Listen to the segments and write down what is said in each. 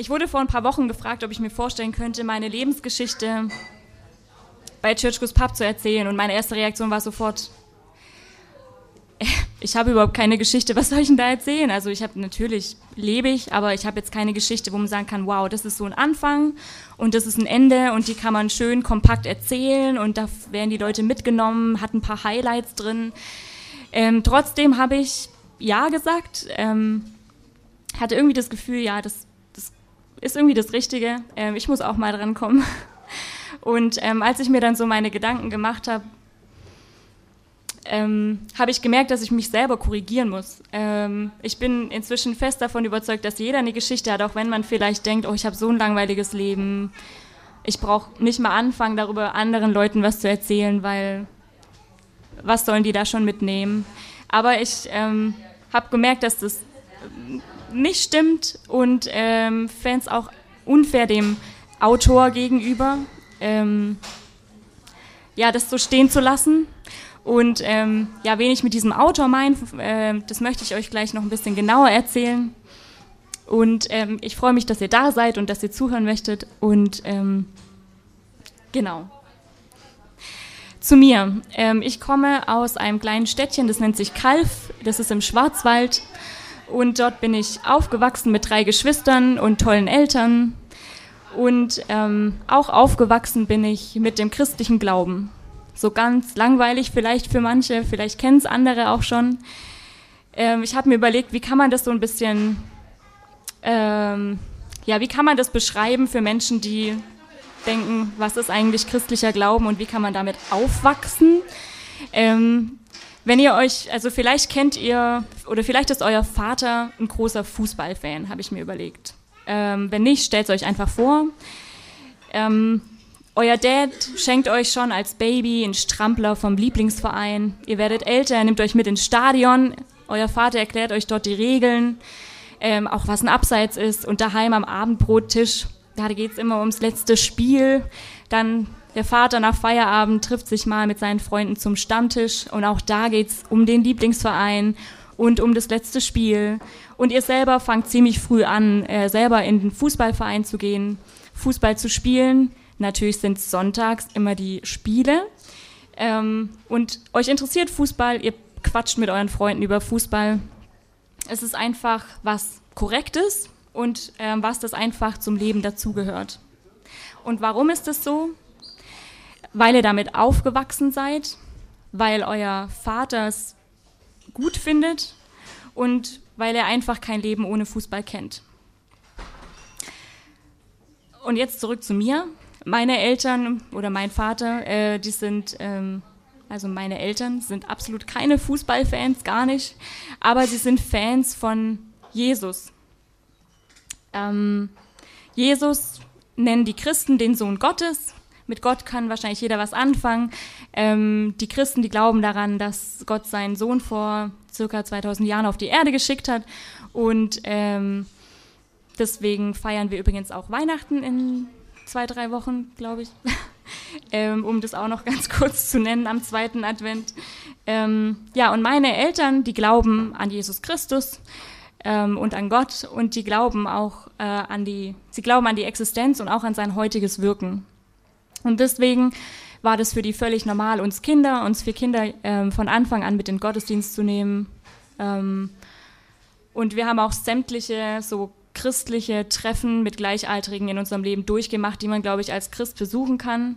ich wurde vor ein paar Wochen gefragt, ob ich mir vorstellen könnte, meine Lebensgeschichte bei Church Goes Pub zu erzählen. Und meine erste Reaktion war sofort, ich habe überhaupt keine Geschichte, was soll ich denn da erzählen? Also ich habe natürlich, lebe ich, aber ich habe jetzt keine Geschichte, wo man sagen kann, wow, das ist so ein Anfang und das ist ein Ende und die kann man schön kompakt erzählen und da werden die Leute mitgenommen, hat ein paar Highlights drin. Ähm, trotzdem habe ich ja gesagt, ähm, hatte irgendwie das Gefühl, ja, das ist irgendwie das Richtige. Ähm, ich muss auch mal dran kommen. Und ähm, als ich mir dann so meine Gedanken gemacht habe, ähm, habe ich gemerkt, dass ich mich selber korrigieren muss. Ähm, ich bin inzwischen fest davon überzeugt, dass jeder eine Geschichte hat, auch wenn man vielleicht denkt, oh, ich habe so ein langweiliges Leben. Ich brauche nicht mal anfangen, darüber anderen Leuten was zu erzählen, weil was sollen die da schon mitnehmen? Aber ich ähm, habe gemerkt, dass das nicht stimmt und ähm, es auch unfair dem Autor gegenüber, ähm, ja, das so stehen zu lassen. Und ähm, ja, wen ich mit diesem Autor meine, äh, das möchte ich euch gleich noch ein bisschen genauer erzählen. Und ähm, ich freue mich, dass ihr da seid und dass ihr zuhören möchtet. Und ähm, genau. Zu mir. Ähm, ich komme aus einem kleinen Städtchen, das nennt sich Kalf. Das ist im Schwarzwald. Und dort bin ich aufgewachsen mit drei Geschwistern und tollen Eltern. Und ähm, auch aufgewachsen bin ich mit dem christlichen Glauben so ganz langweilig vielleicht für manche, vielleicht kennen es andere auch schon. Ähm, ich habe mir überlegt, wie kann man das so ein bisschen, ähm, ja, wie kann man das beschreiben für Menschen, die denken, was ist eigentlich christlicher Glauben und wie kann man damit aufwachsen? Ähm, wenn ihr euch, also vielleicht kennt ihr oder vielleicht ist euer Vater ein großer Fußballfan, habe ich mir überlegt. Ähm, wenn nicht, stellt es euch einfach vor. Ähm, euer Dad schenkt euch schon als Baby einen Strampler vom Lieblingsverein. Ihr werdet älter, er nimmt euch mit ins Stadion. Euer Vater erklärt euch dort die Regeln, ähm, auch was ein Abseits ist. Und daheim am Abendbrottisch, da geht es immer ums letzte Spiel. Dann der Vater nach Feierabend trifft sich mal mit seinen Freunden zum Stammtisch. Und auch da geht es um den Lieblingsverein und um das letzte Spiel. Und ihr selber fangt ziemlich früh an, äh, selber in den Fußballverein zu gehen, Fußball zu spielen Natürlich sind sonntags immer die Spiele. Ähm, und euch interessiert Fußball, ihr quatscht mit euren Freunden über Fußball. Es ist einfach was Korrektes und ähm, was das einfach zum Leben dazugehört. Und warum ist das so? Weil ihr damit aufgewachsen seid, weil euer Vater es gut findet und weil er einfach kein Leben ohne Fußball kennt. Und jetzt zurück zu mir. Meine Eltern oder mein Vater, äh, die sind, ähm, also meine Eltern sind absolut keine Fußballfans, gar nicht, aber sie sind Fans von Jesus. Ähm, Jesus nennen die Christen den Sohn Gottes. Mit Gott kann wahrscheinlich jeder was anfangen. Ähm, die Christen, die glauben daran, dass Gott seinen Sohn vor circa 2000 Jahren auf die Erde geschickt hat. Und ähm, deswegen feiern wir übrigens auch Weihnachten in zwei, drei Wochen, glaube ich, ähm, um das auch noch ganz kurz zu nennen am zweiten Advent. Ähm, ja, und meine Eltern, die glauben an Jesus Christus ähm, und an Gott und die glauben auch äh, an die, sie glauben an die Existenz und auch an sein heutiges Wirken. Und deswegen war das für die völlig normal, uns Kinder, uns vier Kinder ähm, von Anfang an mit in den Gottesdienst zu nehmen. Ähm, und wir haben auch sämtliche so christliche Treffen mit Gleichaltrigen in unserem Leben durchgemacht, die man, glaube ich, als Christ besuchen kann.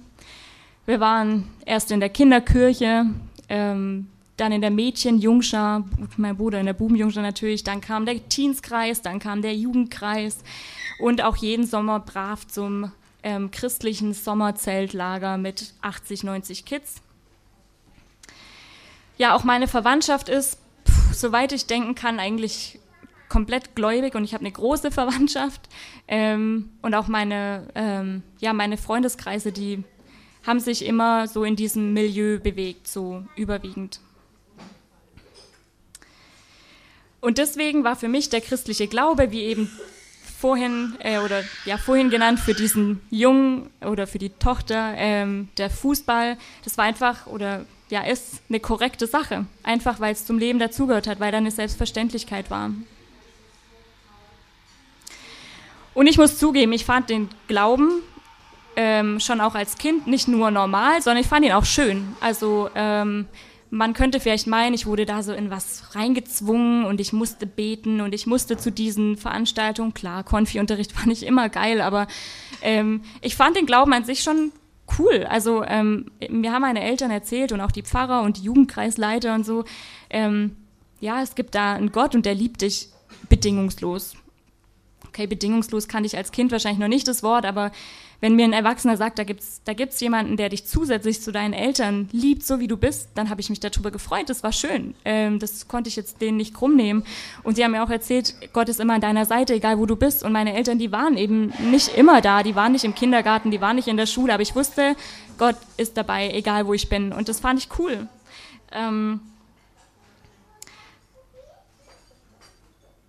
Wir waren erst in der Kinderkirche, ähm, dann in der Mädchenjungschar, mein Bruder in der Bubenjungschar natürlich, dann kam der Teenskreis, dann kam der Jugendkreis und auch jeden Sommer brav zum ähm, christlichen Sommerzeltlager mit 80, 90 Kids. Ja, auch meine Verwandtschaft ist, pff, soweit ich denken kann, eigentlich komplett gläubig und ich habe eine große Verwandtschaft ähm, und auch meine, ähm, ja, meine Freundeskreise, die haben sich immer so in diesem Milieu bewegt, so überwiegend. Und deswegen war für mich der christliche Glaube, wie eben vorhin äh, oder ja vorhin genannt für diesen Jungen oder für die Tochter ähm, der Fußball, das war einfach oder ja ist eine korrekte Sache, einfach weil es zum Leben dazugehört hat, weil da eine Selbstverständlichkeit war. Und ich muss zugeben, ich fand den Glauben ähm, schon auch als Kind nicht nur normal, sondern ich fand ihn auch schön. Also ähm, man könnte vielleicht meinen, ich wurde da so in was reingezwungen und ich musste beten und ich musste zu diesen Veranstaltungen. Klar, Konfi-Unterricht war nicht immer geil, aber ähm, ich fand den Glauben an sich schon cool. Also ähm, mir haben meine Eltern erzählt und auch die Pfarrer und die Jugendkreisleiter und so, ähm, ja, es gibt da einen Gott und der liebt dich bedingungslos. Okay, bedingungslos kannte ich als Kind wahrscheinlich noch nicht das Wort, aber wenn mir ein Erwachsener sagt, da gibt's da gibt's jemanden, der dich zusätzlich zu deinen Eltern liebt, so wie du bist, dann habe ich mich darüber gefreut. Das war schön. Ähm, das konnte ich jetzt denen nicht krumm nehmen. Und sie haben mir auch erzählt, Gott ist immer an deiner Seite, egal wo du bist. Und meine Eltern, die waren eben nicht immer da. Die waren nicht im Kindergarten, die waren nicht in der Schule. Aber ich wusste, Gott ist dabei, egal wo ich bin. Und das fand ich cool. Ähm,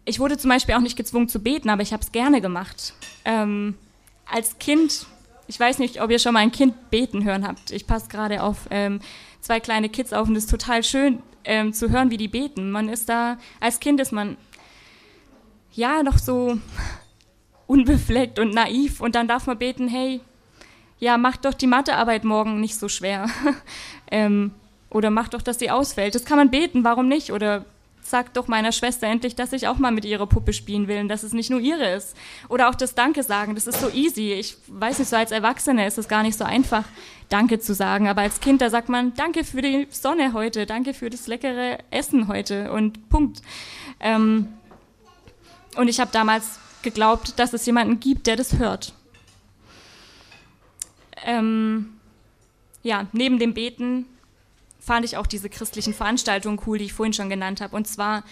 ich wurde zum Beispiel auch nicht gezwungen zu beten, aber ich habe es gerne gemacht. Ähm, als Kind, ich weiß nicht, ob ihr schon mal ein Kind beten hören habt. Ich passe gerade auf ähm, zwei kleine Kids auf und es ist total schön ähm, zu hören, wie die beten. Man ist da, als Kind ist man ja noch so unbefleckt und naiv und dann darf man beten, hey, ja, mach doch die Mathearbeit morgen nicht so schwer. ähm, oder mach doch, dass sie ausfällt. Das kann man beten, warum nicht? Oder sagt doch meiner Schwester endlich, dass ich auch mal mit ihrer Puppe spielen will und dass es nicht nur ihre ist. Oder auch das Danke sagen, das ist so easy. Ich weiß nicht, so als Erwachsene ist es gar nicht so einfach, Danke zu sagen. Aber als Kind, da sagt man, danke für die Sonne heute, danke für das leckere Essen heute und Punkt. Ähm, und ich habe damals geglaubt, dass es jemanden gibt, der das hört. Ähm, ja, neben dem Beten fand ich auch diese christlichen Veranstaltungen cool, die ich vorhin schon genannt habe. Und zwar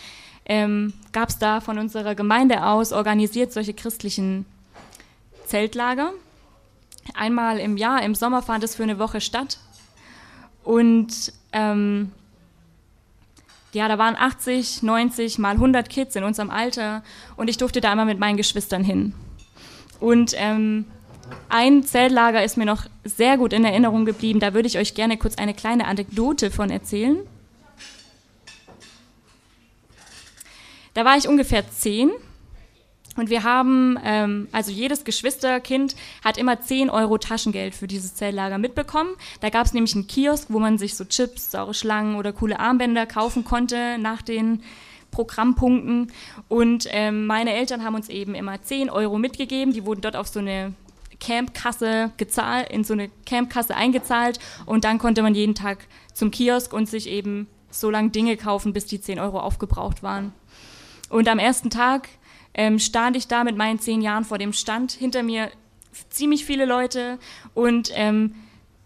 ähm, gab es da von unserer Gemeinde aus organisiert solche christlichen Zeltlager. Einmal im Jahr, im Sommer fand es für eine Woche statt. Und ähm, ja, da waren 80, 90 mal 100 Kids in unserem Alter und ich durfte da immer mit meinen Geschwistern hin. Und ähm, ein Zeltlager ist mir noch sehr gut in Erinnerung geblieben. Da würde ich euch gerne kurz eine kleine Anekdote von erzählen. Da war ich ungefähr zehn und wir haben, ähm, also jedes Geschwisterkind hat immer 10 Euro Taschengeld für dieses Zeltlager mitbekommen. Da gab es nämlich einen Kiosk, wo man sich so Chips, saure Schlangen oder coole Armbänder kaufen konnte nach den Programmpunkten. Und ähm, meine Eltern haben uns eben immer 10 Euro mitgegeben. Die wurden dort auf so eine Campkasse gezahlt, in so eine Campkasse eingezahlt und dann konnte man jeden Tag zum Kiosk und sich eben so lange Dinge kaufen, bis die 10 Euro aufgebraucht waren. Und am ersten Tag ähm, stand ich da mit meinen zehn Jahren vor dem Stand, hinter mir ziemlich viele Leute und ähm,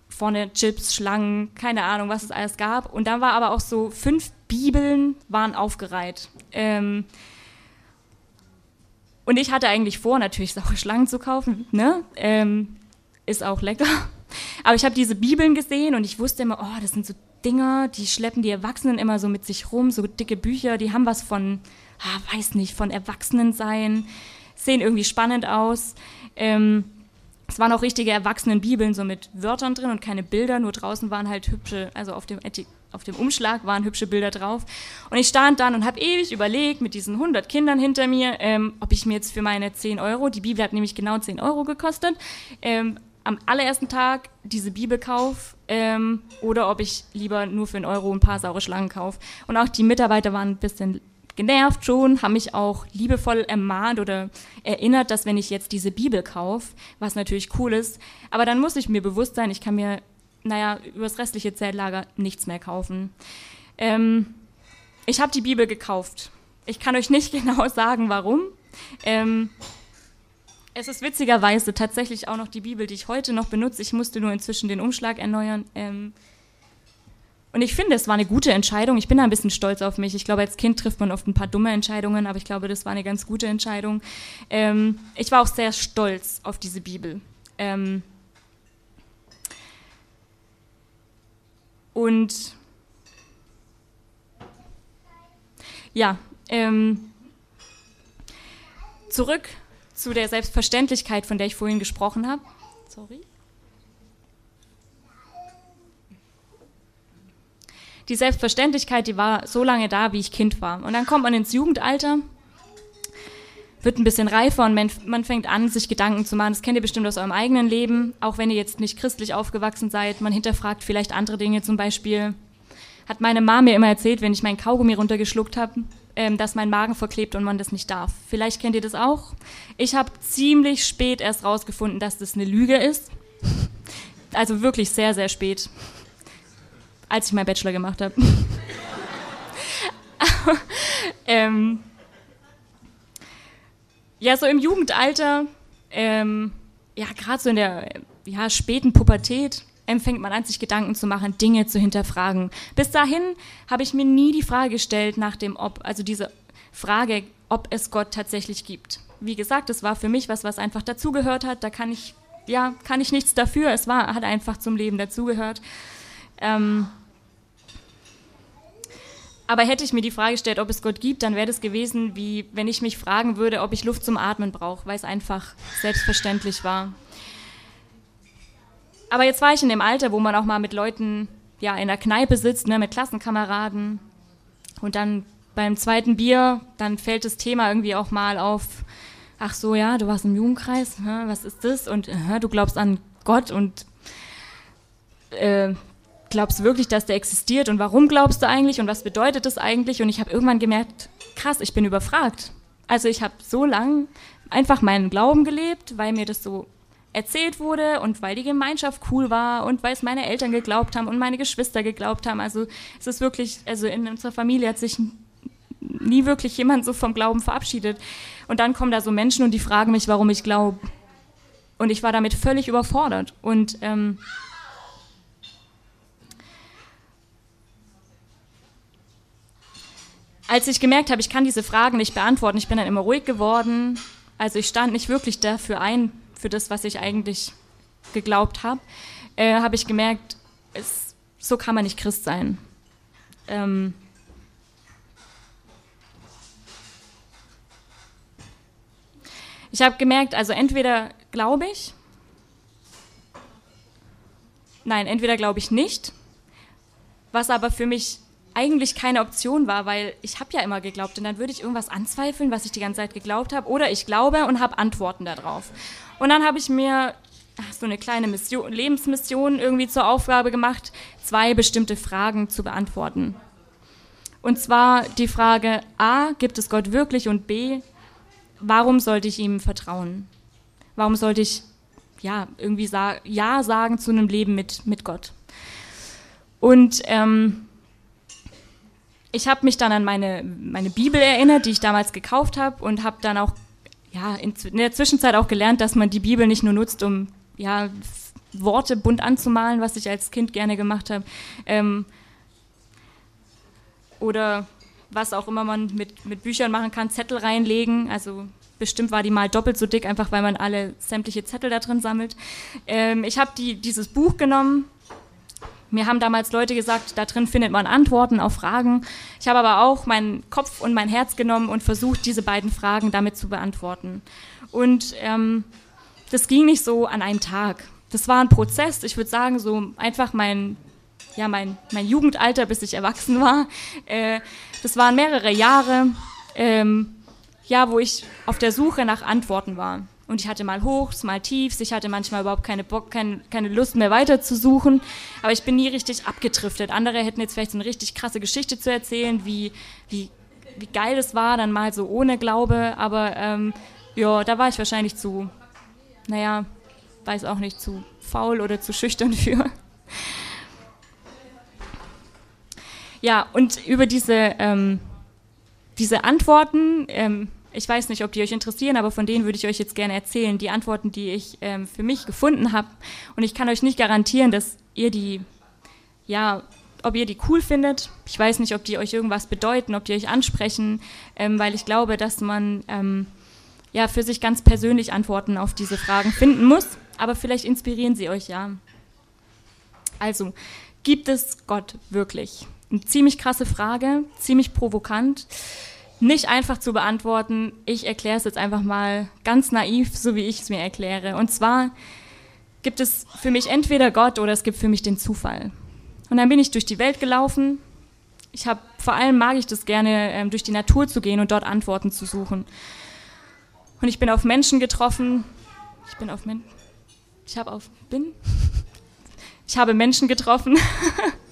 vorne Chips, Schlangen, keine Ahnung, was es alles gab. Und dann war aber auch so fünf Bibeln waren aufgereiht. Ähm, und ich hatte eigentlich vor, natürlich saure Schlangen zu kaufen, ne? Ähm, ist auch lecker. Aber ich habe diese Bibeln gesehen und ich wusste immer, oh, das sind so Dinger, die schleppen die Erwachsenen immer so mit sich rum, so dicke Bücher, die haben was von, ah, weiß nicht, von Erwachsenen sein, sehen irgendwie spannend aus. Ähm, es waren auch richtige Erwachsenen-Bibeln, so mit Wörtern drin und keine Bilder, nur draußen waren halt hübsche, also auf dem Etik auf dem Umschlag waren hübsche Bilder drauf. Und ich stand dann und habe ewig überlegt mit diesen 100 Kindern hinter mir, ähm, ob ich mir jetzt für meine 10 Euro, die Bibel hat nämlich genau 10 Euro gekostet, ähm, am allerersten Tag diese Bibel kaufe ähm, oder ob ich lieber nur für einen Euro ein paar saure Schlangen kaufe. Und auch die Mitarbeiter waren ein bisschen genervt schon, haben mich auch liebevoll ermahnt oder erinnert, dass wenn ich jetzt diese Bibel kaufe, was natürlich cool ist, aber dann muss ich mir bewusst sein, ich kann mir naja, über das restliche Zeltlager nichts mehr kaufen. Ähm, ich habe die Bibel gekauft. Ich kann euch nicht genau sagen, warum. Ähm, es ist witzigerweise tatsächlich auch noch die Bibel, die ich heute noch benutze. Ich musste nur inzwischen den Umschlag erneuern. Ähm, und ich finde, es war eine gute Entscheidung. Ich bin da ein bisschen stolz auf mich. Ich glaube, als Kind trifft man oft ein paar dumme Entscheidungen, aber ich glaube, das war eine ganz gute Entscheidung. Ähm, ich war auch sehr stolz auf diese Bibel. Ähm, Und ja, ähm, zurück zu der Selbstverständlichkeit, von der ich vorhin gesprochen habe. Sorry. Die Selbstverständlichkeit, die war so lange da, wie ich Kind war. Und dann kommt man ins Jugendalter wird ein bisschen reifer und man, fängt an, sich Gedanken zu machen. Das kennt ihr bestimmt aus eurem eigenen Leben, auch wenn ihr jetzt nicht christlich aufgewachsen seid. Man hinterfragt vielleicht andere Dinge, zum Beispiel hat meine Mama mir immer erzählt, wenn ich meinen Kaugummi runtergeschluckt habe, ähm, dass mein Magen verklebt und man das nicht darf. Vielleicht kennt ihr das auch. Ich habe ziemlich spät erst rausgefunden, dass das eine Lüge ist. Also wirklich sehr, sehr spät, als ich meinen Bachelor gemacht habe. ähm, ja, so im Jugendalter, ähm, ja, gerade so in der ja, späten Pubertät, ähm, fängt man an, sich Gedanken zu machen, Dinge zu hinterfragen. Bis dahin habe ich mir nie die Frage gestellt nach dem Ob, also diese Frage, ob es Gott tatsächlich gibt. Wie gesagt, es war für mich was, was einfach dazugehört hat. Da kann ich, ja, kann ich nichts dafür. Es war, hat einfach zum Leben dazugehört. Ähm, aber hätte ich mir die Frage gestellt, ob es Gott gibt, dann wäre das gewesen, wie wenn ich mich fragen würde, ob ich Luft zum Atmen brauche, weil es einfach selbstverständlich war. Aber jetzt war ich in dem Alter, wo man auch mal mit Leuten ja, in der Kneipe sitzt, ne, mit Klassenkameraden. Und dann beim zweiten Bier, dann fällt das Thema irgendwie auch mal auf, ach so, ja, du warst im Jugendkreis, was ist das? Und du glaubst an Gott und äh, glaubst du wirklich, dass der existiert und warum glaubst du eigentlich und was bedeutet das eigentlich? Und ich habe irgendwann gemerkt, krass, ich bin überfragt. Also ich habe so lang einfach meinen Glauben gelebt, weil mir das so erzählt wurde und weil die Gemeinschaft cool war und weil es meine Eltern geglaubt haben und meine Geschwister geglaubt haben. Also es ist wirklich, also in unserer Familie hat sich nie wirklich jemand so vom Glauben verabschiedet. Und dann kommen da so Menschen und die fragen mich, warum ich glaube. Und ich war damit völlig überfordert. Und ähm, als ich gemerkt habe, ich kann diese Fragen nicht beantworten, ich bin dann immer ruhig geworden. Also ich stand nicht wirklich dafür ein, für das, was ich eigentlich geglaubt habe, äh, habe ich gemerkt, es, so kann man nicht Christ sein. Ähm, ich habe gemerkt, also entweder glaube ich, nein, entweder glaube ich nicht, was aber für mich eigentlich keine Option war, weil ich habe ja immer geglaubt und dann würde ich irgendwas anzweifeln, was ich die ganze Zeit geglaubt habe, oder ich glaube und habe Antworten darauf. Und dann habe ich mir so eine kleine Mission, Lebensmission irgendwie zur Aufgabe gemacht, zwei bestimmte Fragen zu beantworten. Und zwar die Frage A, gibt es Gott wirklich? Und B, warum sollte ich ihm vertrauen? Warum sollte ich ja irgendwie sa Ja sagen zu einem Leben mit, mit Gott? Und ähm, ich habe mich dann an meine, meine Bibel erinnert, die ich damals gekauft habe und habe dann auch ja, in, in, der Zwischenzeit auch gelernt, dass man die Bibel nicht nur nutzt, um ja, Worte bunt anzumalen, was ich als Kind gerne gemacht habe. Ähm, oder was auch immer man mit, mit Büchern machen kann, Zettel reinlegen. Also bestimmt war die mal doppelt so dick, einfach weil man alle sämtliche Zettel da drin sammelt. Ähm, ich habe die, dieses Buch genommen, mir haben damals Leute gesagt, da drin findet man Antworten auf Fragen. Ich habe aber auch meinen Kopf und mein Herz genommen und versucht, diese beiden Fragen damit zu beantworten. Und ähm, das ging nicht so an einem Tag. Das war ein Prozess. Ich würde sagen, so einfach mein, ja, mein, mein Jugendalter, bis ich erwachsen war. Äh, das waren mehrere Jahre, ähm, ja, wo ich auf der Suche nach Antworten war. Und ich hatte mal Hochs, mal Tiefs. Ich hatte manchmal überhaupt keine Bock, keine, keine Lust mehr weiterzusuchen. Aber ich bin nie richtig abgedriftet. Andere hätten jetzt vielleicht so eine richtig krasse Geschichte zu erzählen, wie, wie, wie geil es war, dann mal so ohne Glaube. Aber ähm, ja, da war ich wahrscheinlich zu, naja, weiß auch nicht, zu faul oder zu schüchtern für. Ja, und über diese, ähm, diese Antworten, ähm, ich weiß nicht, ob die euch interessieren, aber von denen würde ich euch jetzt gerne erzählen. Die Antworten, die ich ähm, für mich gefunden habe. Und ich kann euch nicht garantieren, dass ihr die, ja, ob ihr die cool findet. Ich weiß nicht, ob die euch irgendwas bedeuten, ob die euch ansprechen, ähm, weil ich glaube, dass man ähm, ja für sich ganz persönlich Antworten auf diese Fragen finden muss. Aber vielleicht inspirieren sie euch ja. Also, gibt es Gott wirklich? Eine ziemlich krasse Frage, ziemlich provokant nicht einfach zu beantworten. Ich erkläre es jetzt einfach mal ganz naiv, so wie ich es mir erkläre. Und zwar gibt es für mich entweder Gott oder es gibt für mich den Zufall. Und dann bin ich durch die Welt gelaufen. Ich habe vor allem mag ich das gerne, ähm, durch die Natur zu gehen und dort Antworten zu suchen. Und ich bin auf Menschen getroffen. Ich bin auf Menschen. Ich habe auf. Bin? Ich habe Menschen getroffen.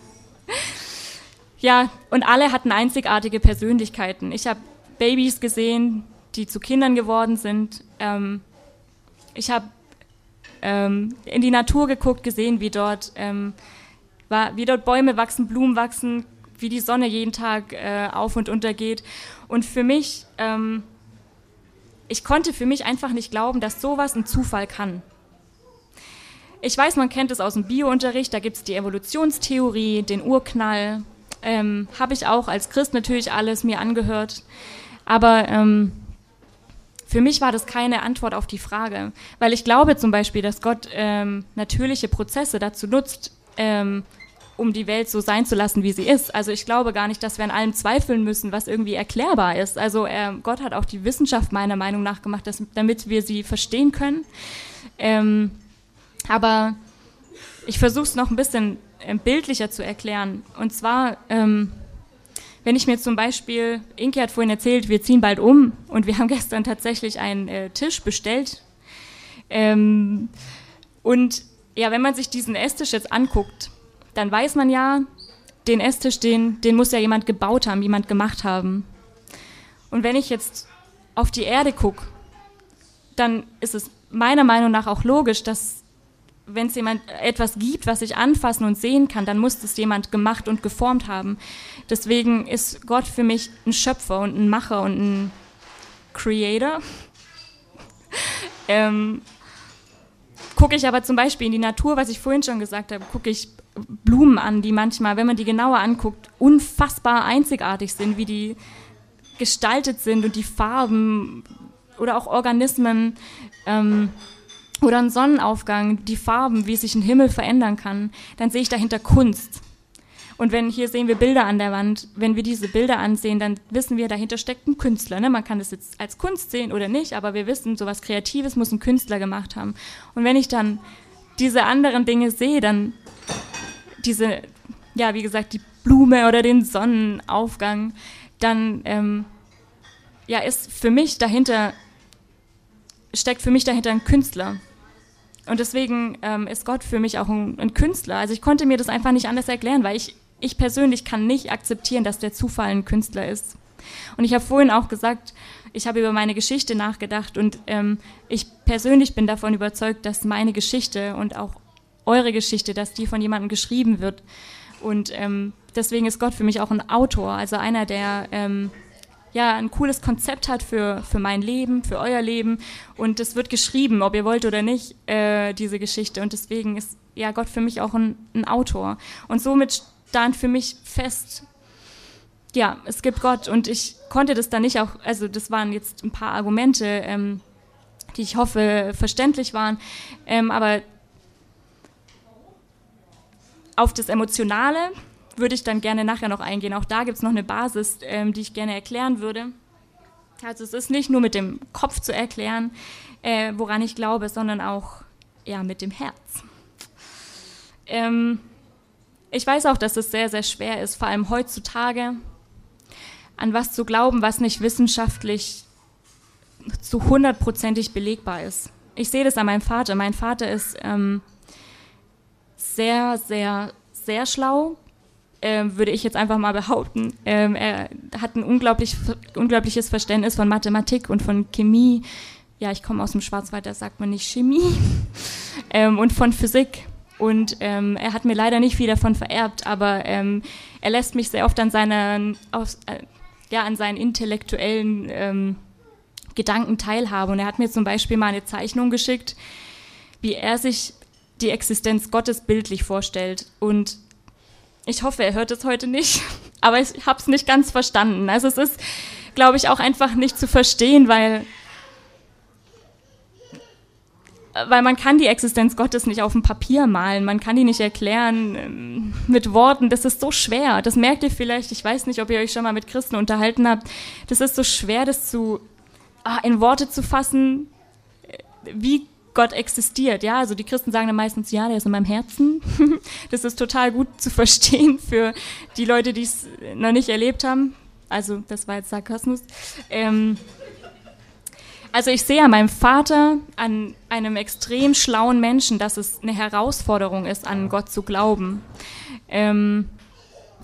ja, und alle hatten einzigartige Persönlichkeiten. Ich habe Babys gesehen, die zu Kindern geworden sind. Ähm, ich habe ähm, in die Natur geguckt, gesehen, wie dort, ähm, war, wie dort Bäume wachsen, Blumen wachsen, wie die Sonne jeden Tag äh, auf und unter geht. Und für mich, ähm, ich konnte für mich einfach nicht glauben, dass sowas ein Zufall kann. Ich weiß, man kennt es aus dem Biounterricht, da gibt es die Evolutionstheorie, den Urknall. Ähm, Habe ich auch als Christ natürlich alles mir angehört. Aber ähm, für mich war das keine Antwort auf die Frage, weil ich glaube zum Beispiel, dass Gott ähm, natürliche Prozesse dazu nutzt, ähm, um die Welt so sein zu lassen, wie sie ist. Also ich glaube gar nicht, dass wir an allem zweifeln müssen, was irgendwie erklärbar ist. Also äh, Gott hat auch die Wissenschaft meiner Meinung nach gemacht, dass, damit wir sie verstehen können. Ähm, aber ich versuche es noch ein bisschen bildlicher zu erklären. Und zwar, ähm, wenn ich mir zum Beispiel, Inke hat vorhin erzählt, wir ziehen bald um und wir haben gestern tatsächlich einen äh, Tisch bestellt. Ähm, und ja, wenn man sich diesen Esstisch jetzt anguckt, dann weiß man ja, den Esstisch, den, den muss ja jemand gebaut haben, jemand gemacht haben. Und wenn ich jetzt auf die Erde gucke, dann ist es meiner Meinung nach auch logisch, dass wenn es jemand etwas gibt, was ich anfassen und sehen kann, dann muss das jemand gemacht und geformt haben. Deswegen ist Gott für mich ein Schöpfer und ein Macher und ein Creator. ähm, gucke ich aber zum Beispiel in die Natur, was ich vorhin schon gesagt habe, gucke ich Blumen an, die manchmal, wenn man die genauer anguckt, unfassbar einzigartig sind, wie die gestaltet sind und die Farben oder auch Organismen ähm, oder ein Sonnenaufgang, die Farben, wie sich ein Himmel verändern kann, dann sehe ich dahinter Kunst. Und wenn hier sehen wir Bilder an der Wand, wenn wir diese Bilder ansehen, dann wissen wir, dahinter steckt ein Künstler. Ne? Man kann das jetzt als Kunst sehen oder nicht, aber wir wissen, so was Kreatives muss ein Künstler gemacht haben. Und wenn ich dann diese anderen Dinge sehe, dann diese, ja, wie gesagt, die Blume oder den Sonnenaufgang, dann ähm, ja, ist für mich dahinter, steckt für mich dahinter ein Künstler. Und deswegen ähm, ist Gott für mich auch ein, ein, Künstler. Also ich konnte mir das einfach nicht anders erklären, weil ich, ich persönlich kann nicht akzeptieren, dass der Zufall ein Künstler ist. Und ich habe vorhin auch gesagt, ich habe über meine Geschichte nachgedacht und ähm, ich persönlich bin davon überzeugt, dass meine Geschichte und auch eure Geschichte, dass die von jemandem geschrieben wird. Und ähm, deswegen ist Gott für mich auch ein Autor, also einer, der ähm, ja ein cooles Konzept hat für, für mein Leben, für euer Leben. Und es wird geschrieben, ob ihr wollt oder nicht, äh, diese Geschichte. Und deswegen ist ja Gott für mich auch ein, ein Autor. Und somit stand für mich fest, ja, es gibt Gott. Und ich konnte das dann nicht auch, also das waren jetzt ein paar Argumente, ähm, die ich hoffe verständlich waren. Ähm, aber auf das Emotionale würde ich dann gerne nachher noch eingehen. Auch da gibt es noch eine Basis, ähm, die ich gerne erklären würde. Also es ist nicht nur mit dem Kopf zu erklären, äh, woran ich glaube, sondern auch ja, mit dem Herz. Ähm, ich weiß auch, dass es sehr, sehr schwer ist, vor allem heutzutage, an was zu glauben, was nicht wissenschaftlich zu hundertprozentig belegbar ist. Ich sehe das an meinem Vater. Mein Vater ist ähm, sehr, sehr, sehr schlau, äh, würde ich jetzt einfach mal behaupten. Ähm, er hat ein unglaublich, unglaubliches Verständnis von Mathematik und von Chemie. Ja, ich komme aus dem Schwarzwald, da sagt man nicht Chemie. ähm, und von Physik. Und ähm, er hat mir leider nicht viel davon vererbt, aber ähm, er lässt mich sehr oft an seinen, aus, äh, ja, an seinen intellektuellen ähm, Gedanken teilhaben. Und er hat mir zum Beispiel mal eine Zeichnung geschickt, wie er sich die Existenz Gottes bildlich vorstellt. Und ich hoffe, er hört es heute nicht, aber ich habe es nicht ganz verstanden. Also es ist, glaube ich, auch einfach nicht zu verstehen, weil, weil man kann die Existenz Gottes nicht auf dem Papier malen, man kann die nicht erklären ähm, mit Worten. Das ist so schwer. Das merkt ihr vielleicht. Ich weiß nicht, ob ihr euch schon mal mit Christen unterhalten habt. Das ist so schwer, das zu ah, in Worte zu fassen. Wie Gott existiert. Ja, also die Christen sagen dann meistens, ja, der ist in meinem Herzen. das ist total gut zu verstehen für die Leute, die es noch nicht erlebt haben. Also das war jetzt Sarkasmus. Ähm, Also ich sehe an meinem Vater, an einem extrem schlauen Menschen, dass es eine Herausforderung ist, an Gott zu glauben. Ähm,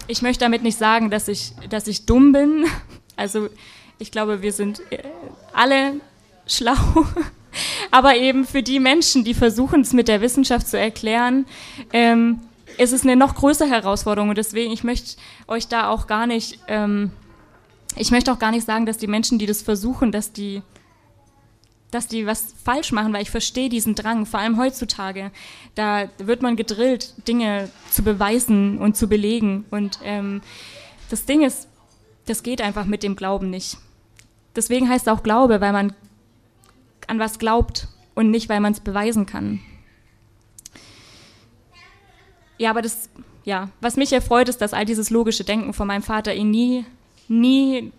ich möchte damit nicht sagen, dass ich, dass ich dumm bin. Also ich glaube, wir sind äh, alle schlau. Aber eben für die Menschen, die versuchen, es mit der Wissenschaft zu erklären, ähm, ist es eine noch größere Herausforderung. Und deswegen, ich möchte euch da auch gar nicht, ähm, ich möchte auch gar nicht sagen, dass die Menschen, die das versuchen, dass die dass die was falsch machen, weil ich verstehe diesen Drang, vor allem heutzutage. Da wird man gedrillt, Dinge zu beweisen und zu belegen. Und ähm, das Ding ist, das geht einfach mit dem Glauben nicht. Deswegen heißt es auch Glaube, weil man an was glaubt und nicht, weil man es beweisen kann. Ja, aber das, ja, was mich erfreut, ist, dass all dieses logische Denken von meinem Vater ihn nie, nie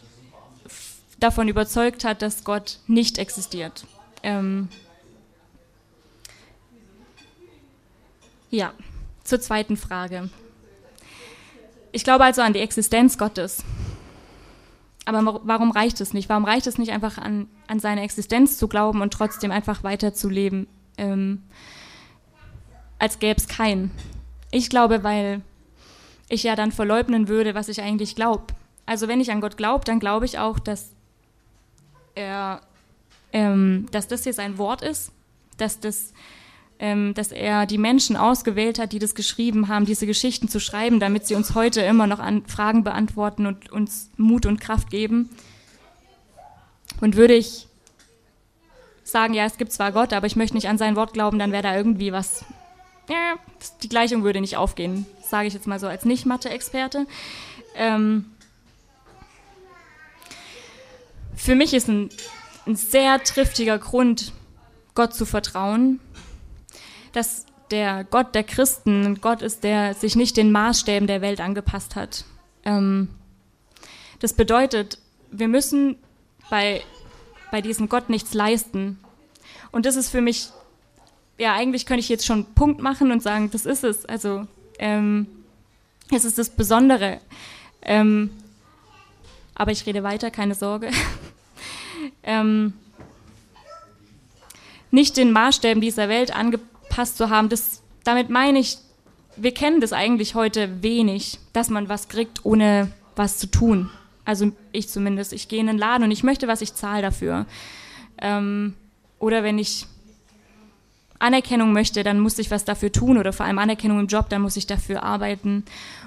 davon überzeugt hat, dass Gott nicht existiert. Ähm ja, zur zweiten Frage. Ich glaube also an die Existenz Gottes. Aber warum reicht es nicht? Warum reicht es nicht einfach an, an seine Existenz zu glauben und trotzdem einfach weiterzuleben, ähm, als gäbe es keinen? Ich glaube, weil ich ja dann verleugnen würde, was ich eigentlich glaube. Also wenn ich an Gott glaube, dann glaube ich auch, dass er, ähm, dass das hier sein Wort ist, dass, das, ähm, dass er die Menschen ausgewählt hat, die das geschrieben haben, diese Geschichten zu schreiben, damit sie uns heute immer noch an Fragen beantworten und uns Mut und Kraft geben. Und würde ich sagen, ja, es gibt zwar Gott, aber ich möchte nicht an sein Wort glauben, dann wäre da irgendwie was, ja, die Gleichung würde nicht aufgehen, sage ich jetzt mal so als Nicht-Mathe-Experte. Ähm, für mich ist ein, ein sehr triftiger Grund, Gott zu vertrauen, dass der Gott der Christen ein Gott ist, der sich nicht den Maßstäben der Welt angepasst hat. Ähm, das bedeutet, wir müssen bei, bei diesem Gott nichts leisten. Und das ist für mich, ja, eigentlich könnte ich jetzt schon einen Punkt machen und sagen, das ist es. Also, ähm, es ist das Besondere. Ähm, aber ich rede weiter, keine Sorge. ähm, nicht den Maßstäben dieser Welt angepasst zu haben, das, damit meine ich, wir kennen das eigentlich heute wenig, dass man was kriegt, ohne was zu tun. Also ich zumindest. Ich gehe in den Laden und ich möchte was, ich zahle dafür. Ähm, oder wenn ich Anerkennung möchte, dann muss ich was dafür tun oder vor allem Anerkennung im Job, dann muss ich dafür arbeiten.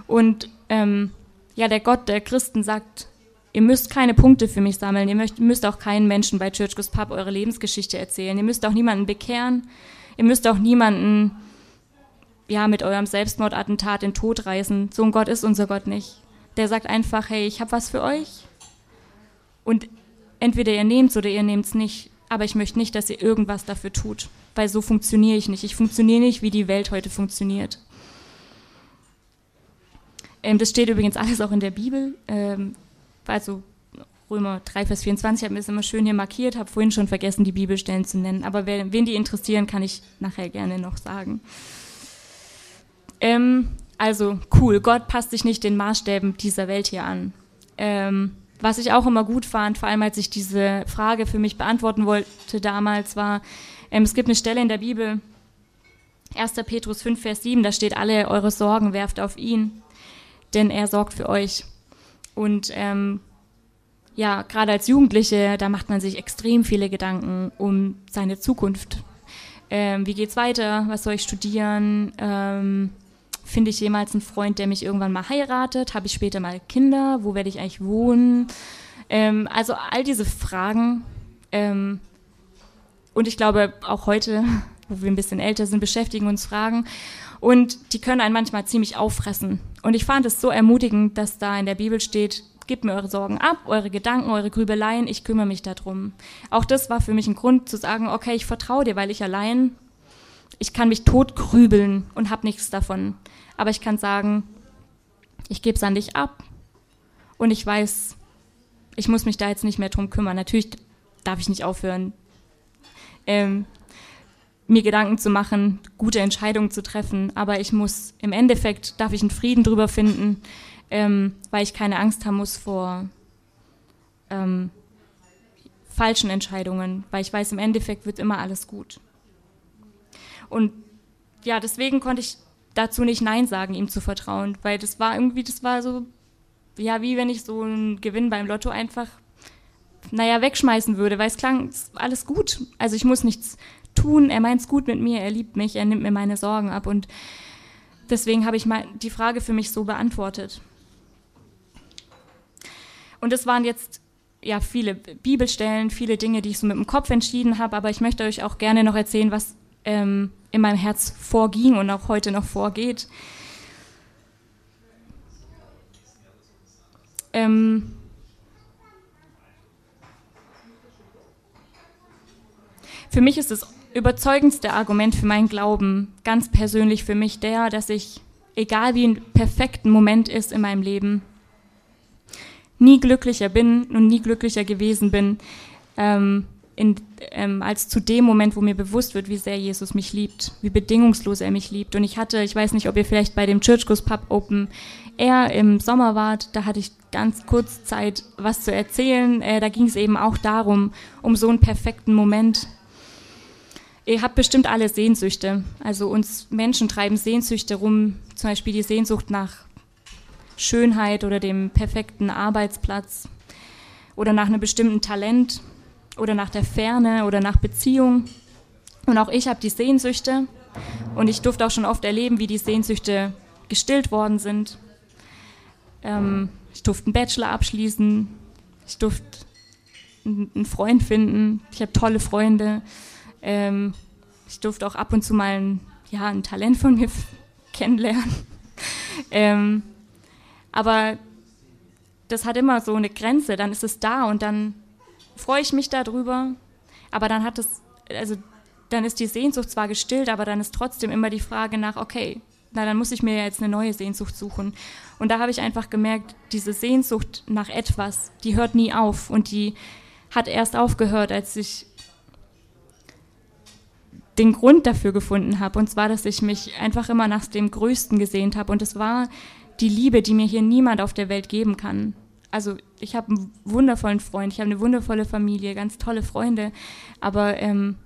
Und ähm, ja, der Gott der Christen sagt, Ihr müsst keine Punkte für mich sammeln. Ihr müsst auch keinen Menschen bei Church Goes Pub eure Lebensgeschichte erzählen. Ihr müsst auch niemanden bekehren. Ihr müsst auch niemanden ja, mit eurem Selbstmordattentat in Tod reißen. So ein Gott ist unser Gott nicht. Der sagt einfach, hey, ich habe was für euch. Und entweder ihr nehmt's oder ihr nehmt's nicht. Aber ich möchte nicht, dass ihr irgendwas dafür tut. Weil so funktioniere ich nicht. Ich funktioniere nicht, wie die Welt heute funktioniert. Ähm, das steht übrigens alles auch in der Bibel. Ähm, also Römer 3, Vers 24, habe mir das immer schön hier markiert, habe vorhin schon vergessen, die Bibelstellen zu nennen. Aber wer, wen die interessieren, kann ich nachher gerne noch sagen. Ähm, also cool, Gott passt sich nicht den Maßstäben dieser Welt hier an. Ähm, was ich auch immer gut fand, vor allem als ich diese Frage für mich beantworten wollte damals, war, ähm, es gibt eine Stelle in der Bibel, 1. Petrus 5, Vers 7, da steht, alle eure Sorgen werft auf ihn, denn er sorgt für euch. Und ähm, ja, gerade als Jugendliche, da macht man sich extrem viele Gedanken um seine Zukunft. Ähm, wie geht's weiter? Was soll ich studieren? Ähm, Finde ich jemals einen Freund, der mich irgendwann mal heiratet? Habe ich später mal Kinder? Wo werde ich eigentlich wohnen? Ähm, also all diese Fragen. Ähm, und ich glaube, auch heute, wo wir ein bisschen älter sind, beschäftigen uns Fragen. Und die können einen manchmal ziemlich auffressen. Und ich fand es so ermutigend, dass da in der Bibel steht, gebt mir eure Sorgen ab, eure Gedanken, eure Grübeleien, ich kümmere mich darum. Auch das war für mich ein Grund zu sagen, okay, ich vertraue dir, weil ich allein, ich kann mich tot grübeln und habe nichts davon. Aber ich kann sagen, ich gebe es an dich ab und ich weiß, ich muss mich da jetzt nicht mehr drum kümmern. Natürlich darf ich nicht aufhören, ähm, mir Gedanken zu machen, gute Entscheidungen zu treffen. Aber ich muss im Endeffekt, darf ich einen Frieden drüber finden, ähm, weil ich keine Angst haben muss vor, ähm, falschen Entscheidungen, weil ich weiß, im Endeffekt wird immer alles gut. Und ja, deswegen konnte ich dazu nicht Nein sagen, ihm zu vertrauen, weil das war irgendwie, das war so, ja, wie wenn ich so einen Gewinn beim Lotto einfach, naja, wegschmeißen würde, weil es klang, alles gut. Also ich muss nichts tun, er meint es gut mit mir, er liebt mich, er nimmt mir meine Sorgen ab und deswegen habe ich mal die Frage für mich so beantwortet. Und es waren jetzt ja viele Bibelstellen, viele Dinge, die ich so mit dem Kopf entschieden habe, aber ich möchte euch auch gerne noch erzählen, was ähm, in meinem Herz vorging und auch heute noch vorgeht. Ähm, für mich ist das überzeugendste Argument für meinen Glauben ganz persönlich für mich der, dass ich, egal wie ein perfekten Moment ist in meinem Leben, nie glücklicher bin und nie glücklicher gewesen bin, ähm, in, ähm, als zu dem Moment, wo mir bewusst wird, wie sehr Jesus mich liebt, wie bedingungslos er mich liebt. Und ich hatte, ich weiß nicht, ob ihr vielleicht bei dem Churchkurs Pub Open Air im Sommer wart, da hatte ich ganz kurz Zeit, was zu erzählen. Äh, da ging es eben auch darum, um so einen perfekten Moment. Ihr habt bestimmt alle Sehnsüchte. Also uns Menschen treiben Sehnsüchte rum, zum Beispiel die Sehnsucht nach Schönheit oder dem perfekten Arbeitsplatz oder nach einem bestimmten Talent oder nach der Ferne oder nach Beziehung. Und auch ich habe die Sehnsüchte und ich durfte auch schon oft erleben, wie die Sehnsüchte gestillt worden sind. Ähm, ich durfte einen Bachelor abschließen, ich durfte einen Freund finden, ich habe tolle Freunde. Ähm, ich durfte auch ab und zu mal ein, ja, ein Talent von mir kennenlernen. ähm, aber das hat immer so eine Grenze, dann ist es da und dann freue ich mich darüber, aber dann hat es, also dann ist die Sehnsucht zwar gestillt, aber dann ist trotzdem immer die Frage nach, okay, na dann muss ich mir jetzt eine neue Sehnsucht suchen. Und da habe ich einfach gemerkt, diese Sehnsucht nach etwas, die hört nie auf und die hat erst aufgehört, als ich den Grund dafür gefunden habe. Und zwar, dass ich mich einfach immer nach dem Größten gesehnt habe. Und es war die Liebe, die mir hier niemand auf der Welt geben kann. Also ich habe einen wundervollen Freund, ich habe eine wundervolle Familie, ganz tolle Freunde, aber ähm,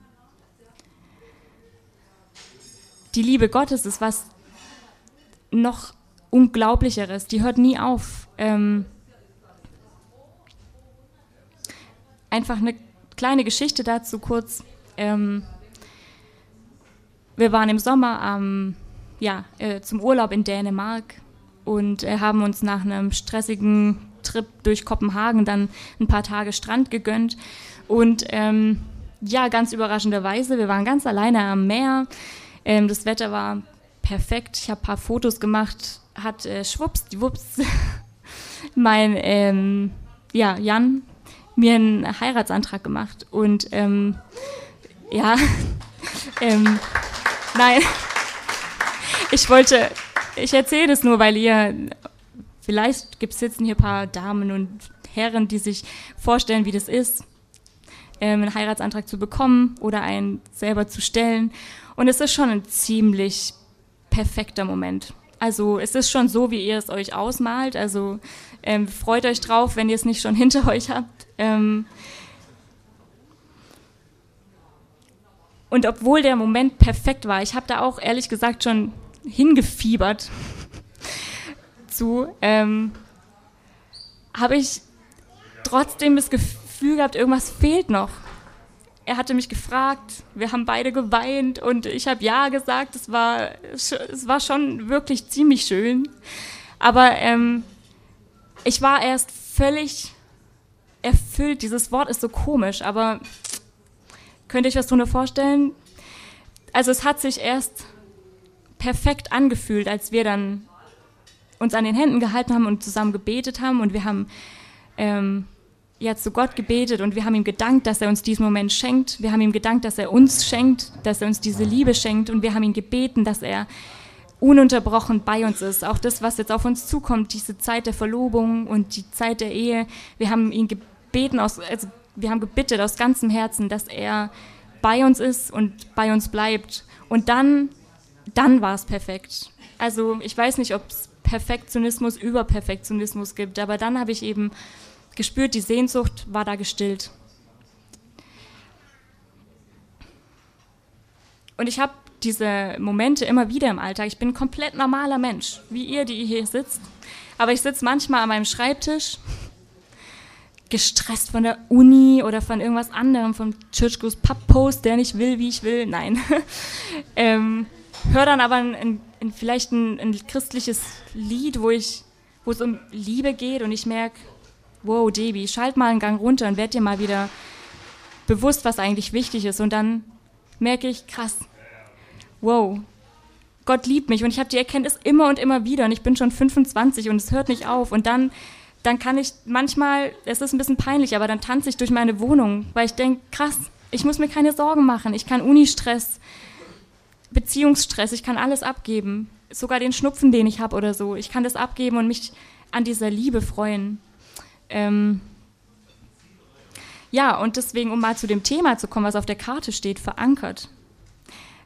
die Liebe Gottes ist was noch Unglaublicheres, die hört nie auf. Ähm, einfach eine kleine Geschichte dazu kurz. Ähm, wir waren im Sommer ähm, ja, äh, zum Urlaub in Dänemark und äh, haben uns nach einem stressigen Trip durch Kopenhagen dann ein paar Tage Strand gegönnt. Und ähm, ja, ganz überraschenderweise, wir waren ganz alleine am Meer. Ähm, das Wetter war perfekt. Ich habe ein paar Fotos gemacht, hat äh, schwupps, Wups, mein ähm, ja, Jan mir einen Heiratsantrag gemacht. Und ähm, ja, ähm, nein, ich wollte, ich erzähle das nur, weil ihr, vielleicht gibt es sitzen hier ein paar Damen und Herren, die sich vorstellen, wie das ist, ähm, einen Heiratsantrag zu bekommen oder einen selber zu stellen. Und es ist schon ein ziemlich perfekter Moment. Also es ist schon so, wie ihr es euch ausmalt. Also ähm, freut euch drauf, wenn ihr es nicht schon hinter euch habt. Ähm, und obwohl der Moment perfekt war, ich habe da auch ehrlich gesagt schon hingefiebert zu, ähm, habe ich trotzdem das Gefühl gehabt, irgendwas fehlt noch. Er hatte mich gefragt, wir haben beide geweint und ich habe ja gesagt. Es war, es war schon wirklich ziemlich schön. Aber ähm, ich war erst völlig erfüllt. Dieses Wort ist so komisch, aber könnt ihr euch was darunter vorstellen? Also es hat sich erst perfekt angefühlt, als wir dann uns an den Händen gehalten haben und zusammen gebetet haben und wir haben ähm, ja zu Gott gebetet und wir haben ihm gedankt, dass er uns diesen Moment schenkt. Wir haben ihm gedankt, dass er uns schenkt, dass er uns diese Liebe schenkt und wir haben ihn gebeten, dass er ununterbrochen bei uns ist. Auch das, was jetzt auf uns zukommt, diese Zeit der Verlobung und die Zeit der Ehe. Wir haben ihn gebeten, aus, also wir haben gebittet aus ganzem Herzen, dass er bei uns ist und bei uns bleibt. Und dann dann war es perfekt. Also ich weiß nicht, ob es Perfektionismus über Perfektionismus gibt, aber dann habe ich eben gespürt, die Sehnsucht war da gestillt. Und ich habe diese Momente immer wieder im Alltag. Ich bin ein komplett normaler Mensch, wie ihr, die hier sitzt. Aber ich sitze manchmal an meinem Schreibtisch, gestresst von der Uni oder von irgendwas anderem, vom Churchgoes Pub-Post, der nicht will, wie ich will. Nein. ähm, Hör dann aber ein, ein, vielleicht ein, ein, christliches Lied, wo, ich, wo es um Liebe geht und ich merke, wow, Debbie, schalt mal einen Gang runter und werd dir mal wieder bewusst, was eigentlich wichtig ist. Und dann merke ich, krass, wow, Gott liebt mich. Und ich habe die Erkenntnis immer und immer wieder. Und ich bin schon 25 und es hört nicht auf. Und dann dann kann ich manchmal, es ist ein bisschen peinlich, aber dann tanze ich durch meine Wohnung, weil ich denke, krass, ich muss mir keine Sorgen machen, ich kann Unistress, Beziehungsstress, ich kann alles abgeben, sogar den Schnupfen, den ich habe oder so, ich kann das abgeben und mich an dieser Liebe freuen. Ähm ja, und deswegen, um mal zu dem Thema zu kommen, was auf der Karte steht, verankert.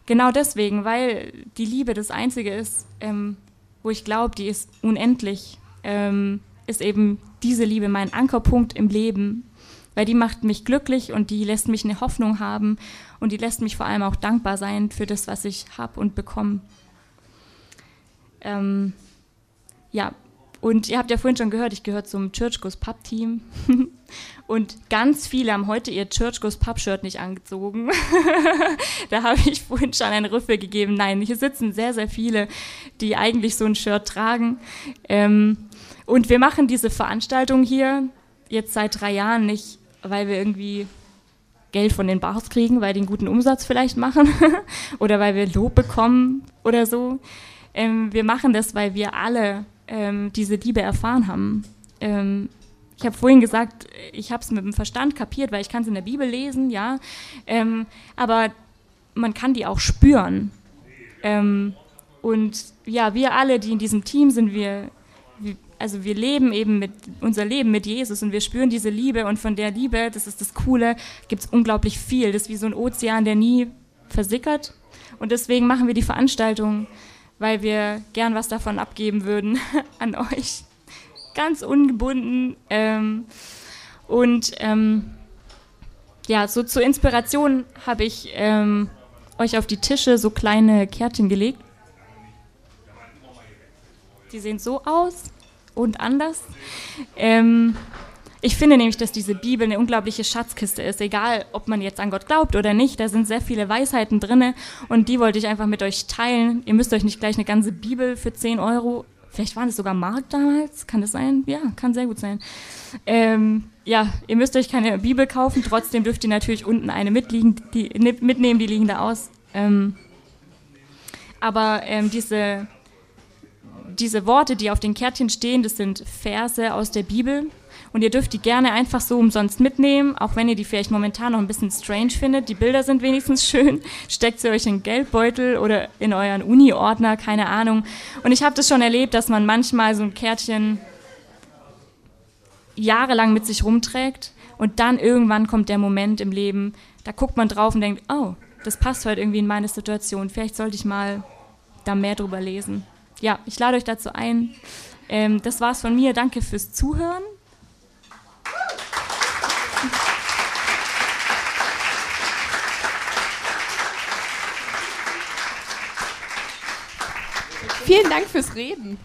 Genau deswegen, weil die Liebe das Einzige ist, ähm, wo ich glaube, die ist unendlich, ähm, ist eben diese Liebe mein Ankerpunkt im Leben, weil die macht mich glücklich und die lässt mich eine Hoffnung haben und die lässt mich vor allem auch dankbar sein für das, was ich habe und bekomme. Ähm, ja, und ihr habt ja vorhin schon gehört, ich gehöre zum Church Goes Pub Team. und ganz viele haben heute ihr Church Goes Pub Shirt nicht angezogen. da habe ich vorhin schon einen Rüffel gegeben. Nein, hier sitzen sehr, sehr viele, die eigentlich so ein Shirt tragen. Ähm, und wir machen diese Veranstaltung hier jetzt seit drei Jahren nicht, weil wir irgendwie Geld von den Bars kriegen, weil die einen guten Umsatz vielleicht machen oder weil wir Lob bekommen oder so. Ähm, wir machen das, weil wir alle ähm, diese Liebe erfahren haben. Ähm, ich habe vorhin gesagt, ich habe es mit dem Verstand kapiert, weil ich kann es in der Bibel lesen, ja. Ähm, aber man kann die auch spüren. Ähm, und ja, wir alle, die in diesem Team sind, wir, wir, also wir leben eben mit unser Leben mit Jesus und wir spüren diese Liebe und von der Liebe, das ist das Coole, gibt es unglaublich viel. Das ist wie so ein Ozean, der nie versickert. Und deswegen machen wir die Veranstaltung weil wir gern was davon abgeben würden an euch. Ganz ungebunden. Ähm, und ähm, ja, so zur Inspiration habe ich ähm, euch auf die Tische so kleine Kärtchen gelegt. Die sehen so aus und anders. Ähm, ich finde nämlich, dass diese Bibel eine unglaubliche Schatzkiste ist, egal ob man jetzt an Gott glaubt oder nicht. Da sind sehr viele Weisheiten drin und die wollte ich einfach mit euch teilen. Ihr müsst euch nicht gleich eine ganze Bibel für 10 Euro, vielleicht waren es sogar Mark damals, kann das sein? Ja, kann sehr gut sein. Ähm, ja, ihr müsst euch keine Bibel kaufen, trotzdem dürft ihr natürlich unten eine mitliegen, die, mitnehmen, die liegen da aus. Ähm, aber ähm, diese, diese Worte, die auf den Kärtchen stehen, das sind Verse aus der Bibel und ihr dürft die gerne einfach so umsonst mitnehmen, auch wenn ihr die vielleicht momentan noch ein bisschen strange findet. Die Bilder sind wenigstens schön. Steckt sie euch in den Geldbeutel oder in euren Uni-Ordner, keine Ahnung. Und ich habe das schon erlebt, dass man manchmal so ein Kärtchen jahrelang mit sich rumträgt und dann irgendwann kommt der Moment im Leben, da guckt man drauf und denkt, oh, das passt heute irgendwie in meine Situation. Vielleicht sollte ich mal da mehr drüber lesen. Ja, ich lade euch dazu ein. Ähm, das war's von mir. Danke fürs Zuhören. Vielen Dank fürs Reden.